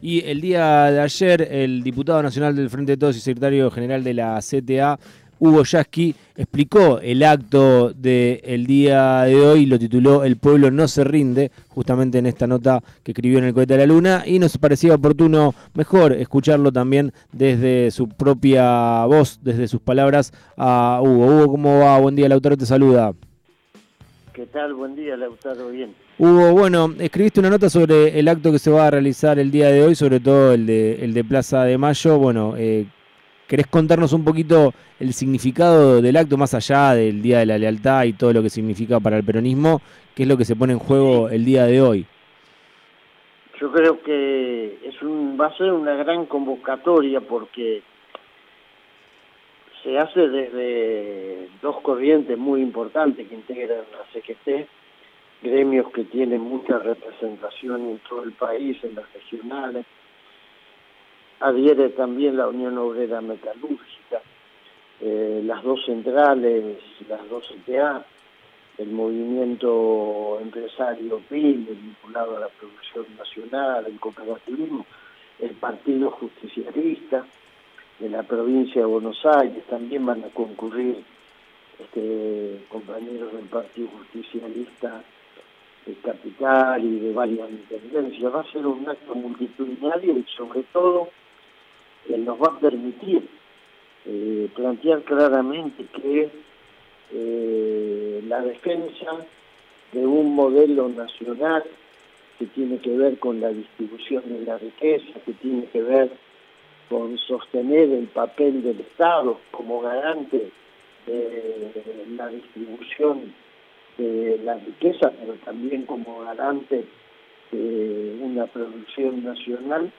Y el día de ayer, el diputado nacional del Frente de Todos y secretario general de la CTA, Hugo Yasky, explicó el acto del día de hoy, lo tituló El pueblo no se rinde, justamente en esta nota que escribió en el cohete de la luna, y nos parecía oportuno mejor escucharlo también desde su propia voz, desde sus palabras a Hugo. Hugo, ¿cómo va? Buen día, Lautaro te saluda. ¿Qué tal? Buen día, Lautaro, bien. Hugo, bueno, escribiste una nota sobre el acto que se va a realizar el día de hoy, sobre todo el de, el de Plaza de Mayo. Bueno, eh, ¿querés contarnos un poquito el significado del acto más allá del Día de la Lealtad y todo lo que significa para el peronismo? ¿Qué es lo que se pone en juego el día de hoy? Yo creo que es un, va a ser una gran convocatoria porque se hace desde dos corrientes muy importantes que integran la CGT gremios que tienen mucha representación en todo el país, en las regionales. Adhiere también la Unión Obrera Metalúrgica, eh, las dos centrales, las dos CTA, el movimiento empresario PIL, vinculado a la producción nacional, el cooperativismo, el Partido Justicialista de la provincia de Buenos Aires, también van a concurrir este, compañeros del Partido Justicialista de Capital y de varias intendencias. Va a ser un acto multitudinario y sobre todo eh, nos va a permitir eh, plantear claramente que eh, la defensa de un modelo nacional que tiene que ver con la distribución de la riqueza, que tiene que ver con sostener el papel del Estado como garante de la distribución de la riqueza, pero también como garante de una producción nacional,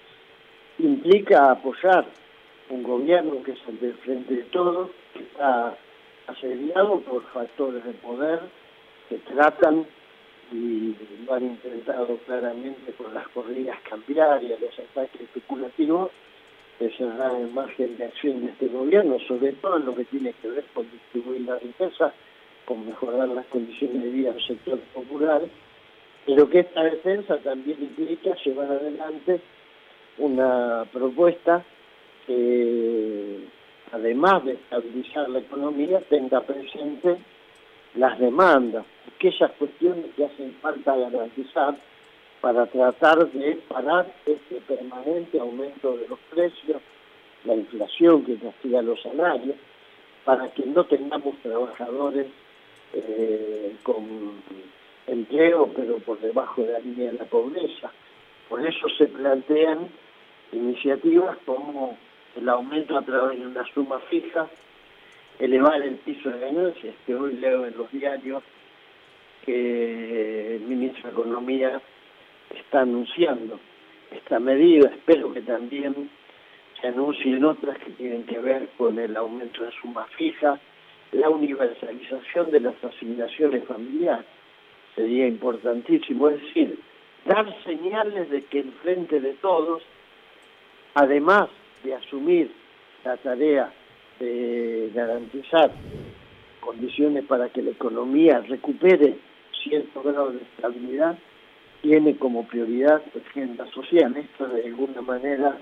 implica apoyar un gobierno que es el del frente de todos, que está asediado por factores de poder que tratan y lo han intentado claramente con las corridas cambiarias, los ataques especulativos, cerrar el margen de acción de este gobierno, sobre todo en lo que tiene que ver con distribuir la riqueza con mejorar las condiciones de vida del sector popular, pero que esta defensa también implica llevar adelante una propuesta que, además de estabilizar la economía, tenga presente las demandas, aquellas cuestiones que hacen falta garantizar para tratar de parar este permanente aumento de los precios, la inflación que castiga los salarios, para que no tengamos trabajadores eh, con empleo, pero por debajo de la línea de la pobreza. Por eso se plantean iniciativas como el aumento a través de una suma fija, elevar el piso de ganancias, que hoy leo en los diarios que el ministro de Economía está anunciando esta medida. Espero que también se anuncien otras que tienen que ver con el aumento de suma fija, la universalización de las asignaciones familiares. Sería importantísimo, es decir, dar señales de que el frente de todos, además de asumir la tarea de garantizar condiciones para que la economía recupere cierto grado de estabilidad, tiene como prioridad la agenda social. Esto de alguna manera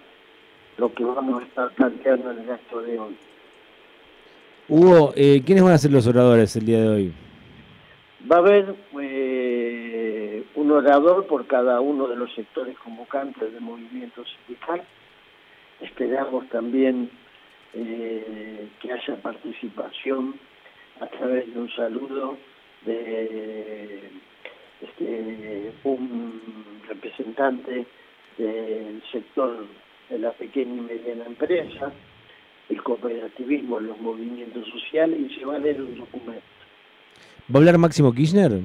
lo que vamos a estar planteando en el acto de hoy. Hugo, eh, ¿quiénes van a ser los oradores el día de hoy? Va a haber eh, un orador por cada uno de los sectores convocantes del movimiento sindical. Esperamos también eh, que haya participación a través de un saludo de este, un representante del sector de la pequeña y mediana empresa, el cooperativismo los movimientos sociales y se va a leer un documento. ¿Va a hablar Máximo Kirchner?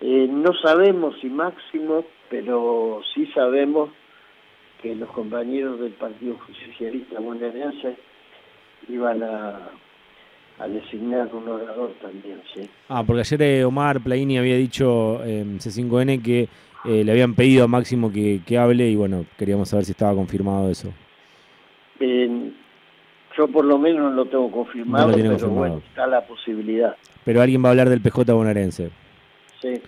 Eh, no sabemos si Máximo, pero sí sabemos que los compañeros del Partido Socialista bonaerense iban a, designar un orador también, sí. Ah, porque ayer eh, Omar Plaini había dicho en C5N que eh, le habían pedido a Máximo que, que, hable y bueno, queríamos saber si estaba confirmado eso. Yo por lo menos no lo tengo confirmado, pero bueno, está la posibilidad. Pero alguien va a hablar del PJ bonaerense. Sí.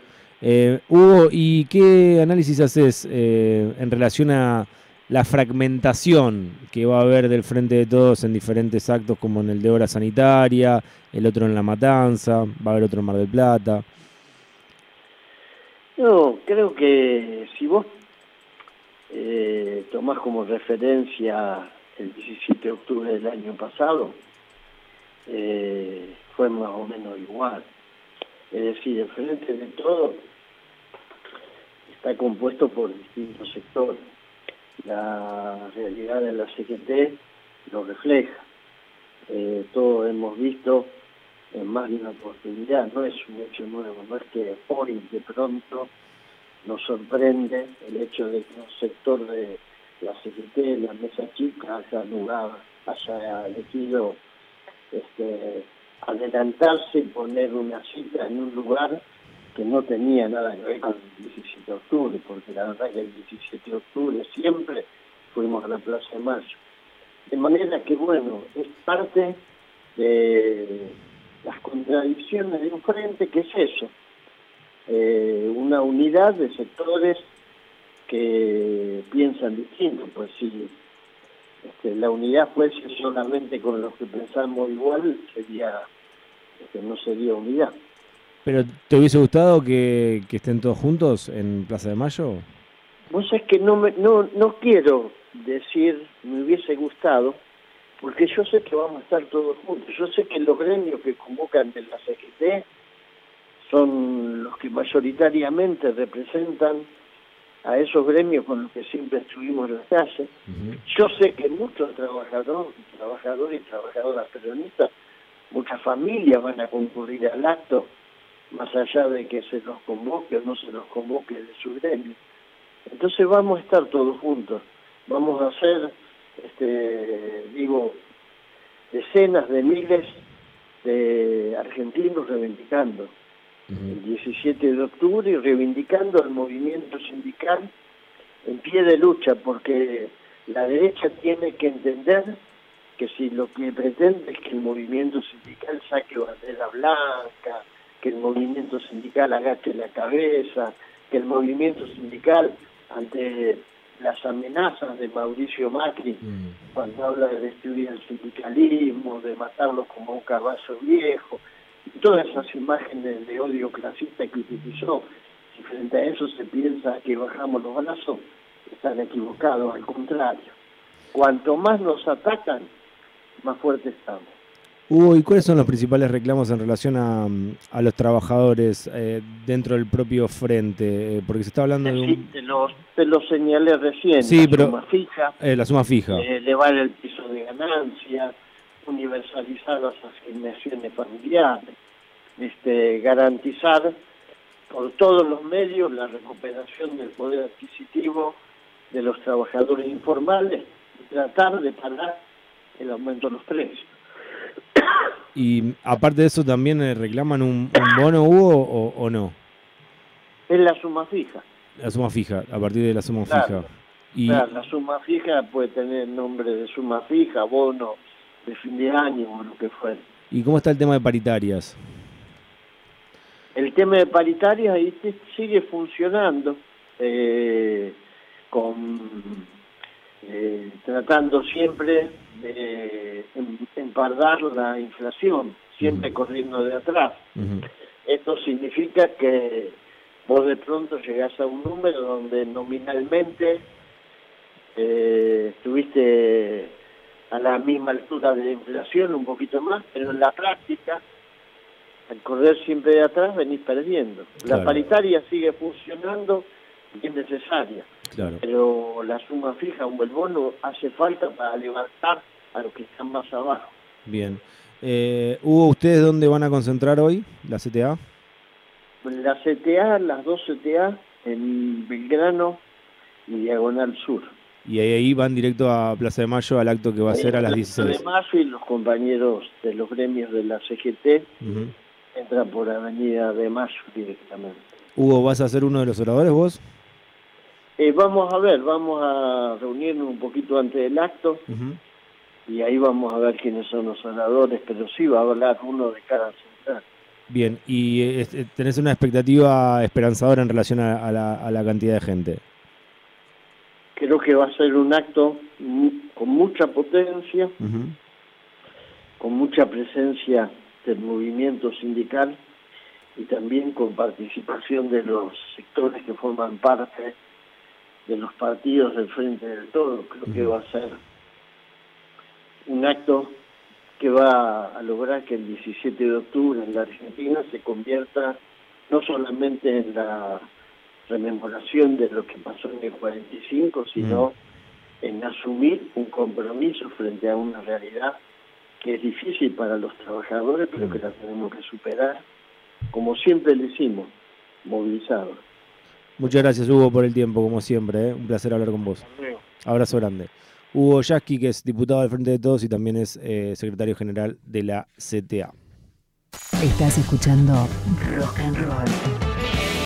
Eh, Hugo, ¿y qué análisis haces eh, en relación a la fragmentación que va a haber del Frente de Todos en diferentes actos, como en el de Obra Sanitaria, el otro en La Matanza, va a haber otro en Mar del Plata. No, creo que si vos eh, tomás como referencia el 17 de octubre del año pasado, eh, fue más o menos igual. Es decir, el Frente de Todos está compuesto por distintos sectores la realidad de la CGT lo refleja. Eh, todos hemos visto en más de una oportunidad, no es un hecho nuevo, no es que hoy de pronto nos sorprende el hecho de que un sector de la CGT, la mesa chica, haya lugar, haya elegido este, adelantarse y poner una cita en un lugar que no tenía nada que ver con el 17 de octubre, porque la verdad que el 17 de octubre siempre fuimos a la Plaza de Mayo. De manera que, bueno, es parte de las contradicciones de un frente que es eso, eh, una unidad de sectores que piensan distinto, pues si este, la unidad fuese solamente con los que pensamos igual, sería este, no sería unidad. ¿Pero te hubiese gustado que, estén todos juntos en Plaza de Mayo? Vos es que no, me, no, no quiero decir me hubiese gustado, porque yo sé que vamos a estar todos juntos. Yo sé que los gremios que convocan de la CGT son los que mayoritariamente representan a esos gremios con los que siempre estuvimos en la calle. Yo sé que muchos trabajadores, trabajadores y trabajadoras peronistas, muchas familias van a concurrir al acto más allá de que se los convoque o no se los convoque de su gremio. Entonces vamos a estar todos juntos, vamos a hacer, este, digo, decenas de miles de argentinos reivindicando. El 17 de octubre y reivindicando el movimiento sindical en pie de lucha, porque la derecha tiene que entender que si lo que pretende es que el movimiento sindical saque bandera blanca, que el movimiento sindical agache la cabeza, que el movimiento sindical ante las amenazas de Mauricio Macri, mm. cuando habla de destruir el sindicalismo, de matarlo como un caballo viejo, y todas esas imágenes de odio clasista que utilizó, si frente a eso se piensa que bajamos los brazos, están equivocados, al contrario. Cuanto más nos atacan, más fuertes estamos. Hugo, ¿y cuáles son los principales reclamos en relación a, los trabajadores eh, dentro del propio frente? Eh, porque se está hablando de un... te, lo, señalé recién, sí, la suma fija. Eh, la suma fija. elevar el piso de ganancias, universalizar las asignaciones familiares, este, garantizar por todos los medios la recuperación del poder adquisitivo de los trabajadores informales y tratar de parar el aumento de los precios. Y aparte de eso, ¿también eh, reclaman un, bono, Hugo, o, no? Es la suma fija. La suma fija, a partir de la suma fija. Y... la suma fija puede tener nombre de suma fija, bono de fin de año o lo que fuera. ¿Y cómo está el tema de paritarias? El tema de paritarias ahí sigue funcionando eh, con eh, tratando siempre de empardar la inflación, siempre corriendo de atrás. Esto significa que vos de pronto llegás a un número donde nominalmente eh, estuviste a la misma altura de la inflación, un poquito más, pero en la práctica, al correr siempre de atrás, venís perdiendo. La paritaria sigue funcionando y es necesaria. Pero la suma fija o el bono hace falta para levantar a los que están más abajo. Bien. Eh, Hugo, ¿ustedes dónde van a concentrar hoy la CTA? La CTA, las dos CTA, en Belgrano y Diagonal Sur. Y ahí van directo a Plaza de Mayo al acto que va a ser a las 16. Plaza de Mayo y los compañeros de los gremios de la CGT entran por Avenida de Mayo directamente. Hugo, ¿vas a ser uno de los oradores vos? Eh, vamos a ver, vamos a reunirnos un poquito antes del acto y ahí vamos a ver quiénes son los oradores, pero sí va a hablar uno de cada central. Bien, ¿y eh, tenés una expectativa esperanzadora en relación a, la, cantidad de gente? Creo que va a ser un acto con mucha potencia, con mucha presencia del movimiento sindical y también con participación de los sectores que forman parte de los partidos del Frente del Todo. Creo que va a ser un acto que va a lograr que el 17 de octubre en la Argentina se convierta no solamente en la rememoración de lo que pasó en el 45, sino en asumir un compromiso frente a una realidad que es difícil para los trabajadores, pero que la tenemos que superar, como siempre le hicimos, movilizados. Muchas gracias, Hugo, por el tiempo, como siempre. ¿eh? Un placer hablar con vos. Abrazo grande. Hugo Yasky, que es diputado del Frente de Todos y también es eh, secretario general de la CTA. Estás escuchando Rock and Roll.